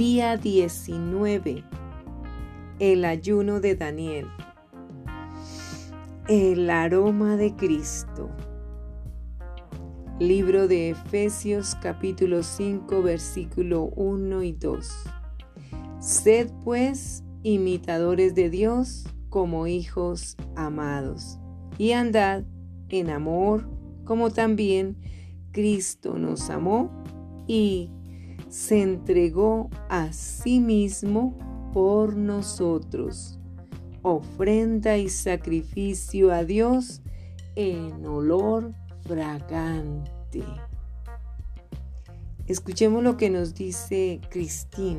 Día 19. El ayuno de Daniel. El aroma de Cristo. Libro de Efesios capítulo 5 versículo 1 y 2. Sed pues imitadores de Dios como hijos amados y andad en amor como también Cristo nos amó y se entregó a sí mismo por nosotros, ofrenda y sacrificio a Dios en olor fragante. Escuchemos lo que nos dice Cristín.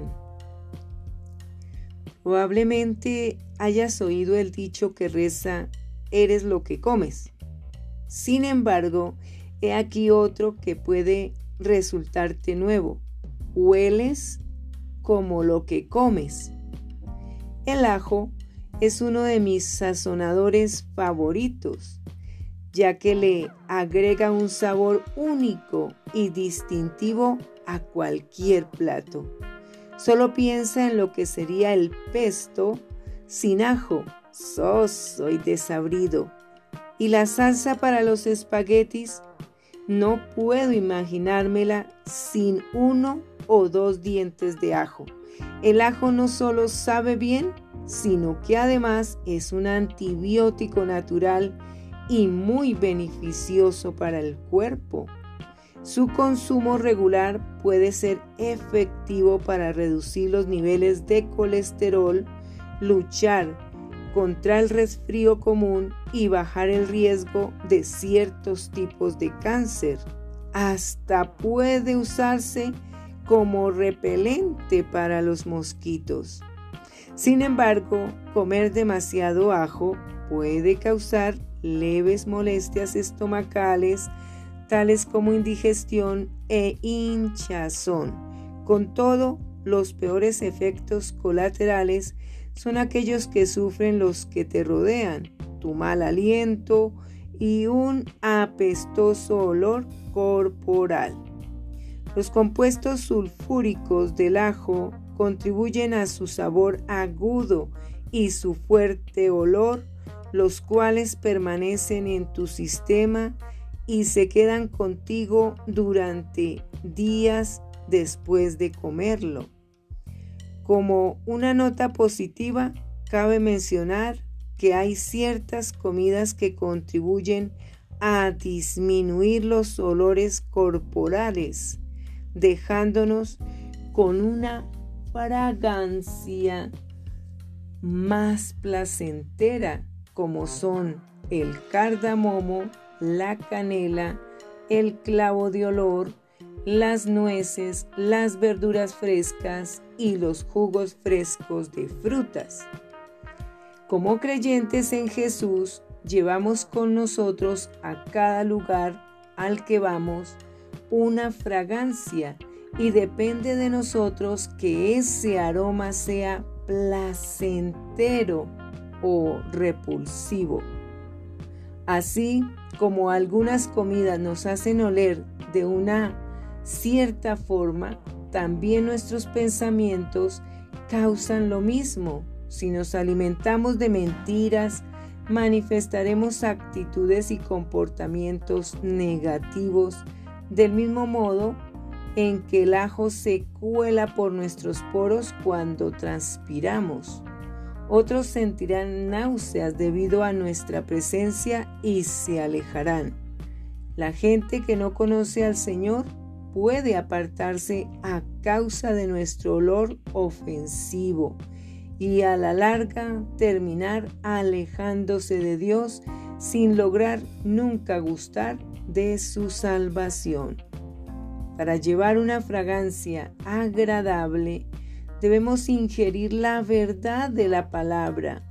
Probablemente hayas oído el dicho que reza, eres lo que comes. Sin embargo, he aquí otro que puede resultarte nuevo hueles como lo que comes. El ajo es uno de mis sazonadores favoritos, ya que le agrega un sabor único y distintivo a cualquier plato. Solo piensa en lo que sería el pesto sin ajo, soso y desabrido. Y la salsa para los espaguetis, no puedo imaginármela sin uno o dos dientes de ajo. El ajo no solo sabe bien, sino que además es un antibiótico natural y muy beneficioso para el cuerpo. Su consumo regular puede ser efectivo para reducir los niveles de colesterol, luchar contra el resfrío común y bajar el riesgo de ciertos tipos de cáncer. Hasta puede usarse como repelente para los mosquitos. Sin embargo, comer demasiado ajo puede causar leves molestias estomacales, tales como indigestión e hinchazón. Con todo, los peores efectos colaterales son aquellos que sufren los que te rodean, tu mal aliento y un apestoso olor corporal. Los compuestos sulfúricos del ajo contribuyen a su sabor agudo y su fuerte olor, los cuales permanecen en tu sistema y se quedan contigo durante días después de comerlo. Como una nota positiva, cabe mencionar que hay ciertas comidas que contribuyen a disminuir los olores corporales dejándonos con una fragancia más placentera como son el cardamomo, la canela, el clavo de olor, las nueces, las verduras frescas y los jugos frescos de frutas. Como creyentes en Jesús, llevamos con nosotros a cada lugar al que vamos una fragancia y depende de nosotros que ese aroma sea placentero o repulsivo. Así como algunas comidas nos hacen oler de una cierta forma, también nuestros pensamientos causan lo mismo. Si nos alimentamos de mentiras, manifestaremos actitudes y comportamientos negativos del mismo modo en que el ajo se cuela por nuestros poros cuando transpiramos. Otros sentirán náuseas debido a nuestra presencia y se alejarán. La gente que no conoce al Señor puede apartarse a causa de nuestro olor ofensivo y a la larga terminar alejándose de Dios sin lograr nunca gustar de su salvación. Para llevar una fragancia agradable, debemos ingerir la verdad de la palabra.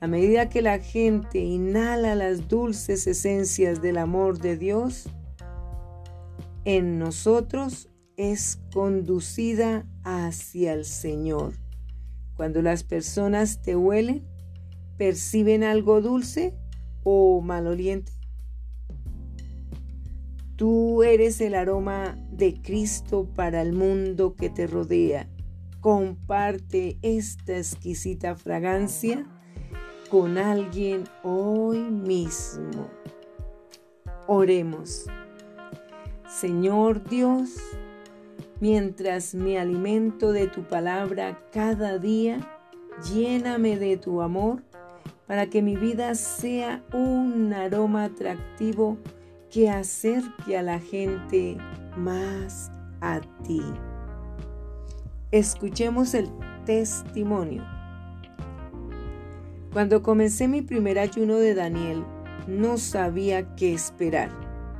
A medida que la gente inhala las dulces esencias del amor de Dios, en nosotros es conducida hacia el Señor. Cuando las personas te huelen, perciben algo dulce o maloliente. Tú eres el aroma de Cristo para el mundo que te rodea. comparte esta exquisita fragancia con alguien hoy mismo. Oremos. Señor Dios, mientras me alimento de tu palabra cada día, lléname de tu amor para que mi vida sea un aroma atractivo que acerque a la gente más a ti. Escuchemos el testimonio. Cuando comencé mi primer ayuno de Daniel, no sabía qué esperar,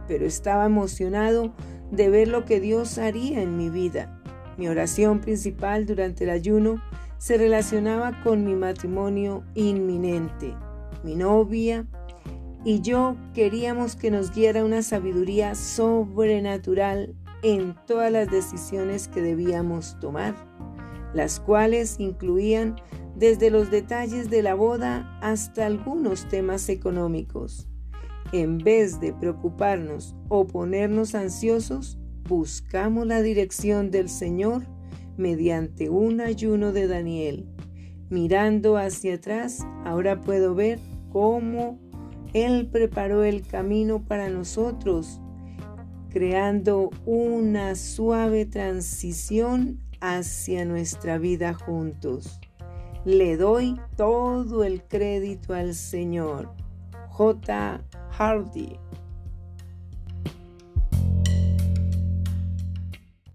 pero estaba emocionado de ver lo que Dios haría en mi vida. Mi oración principal durante el ayuno se relacionaba con mi matrimonio inminente. Mi novia y yo queríamos que nos guiara una sabiduría sobrenatural en todas las decisiones que debíamos tomar, las cuales incluían desde los detalles de la boda hasta algunos temas económicos. En vez de preocuparnos o ponernos ansiosos, buscamos la dirección del Señor mediante un ayuno de Daniel. Mirando hacia atrás, ahora puedo ver cómo Él preparó el camino para nosotros, creando una suave transición hacia nuestra vida juntos. Le doy todo el crédito al Señor. J. Hardy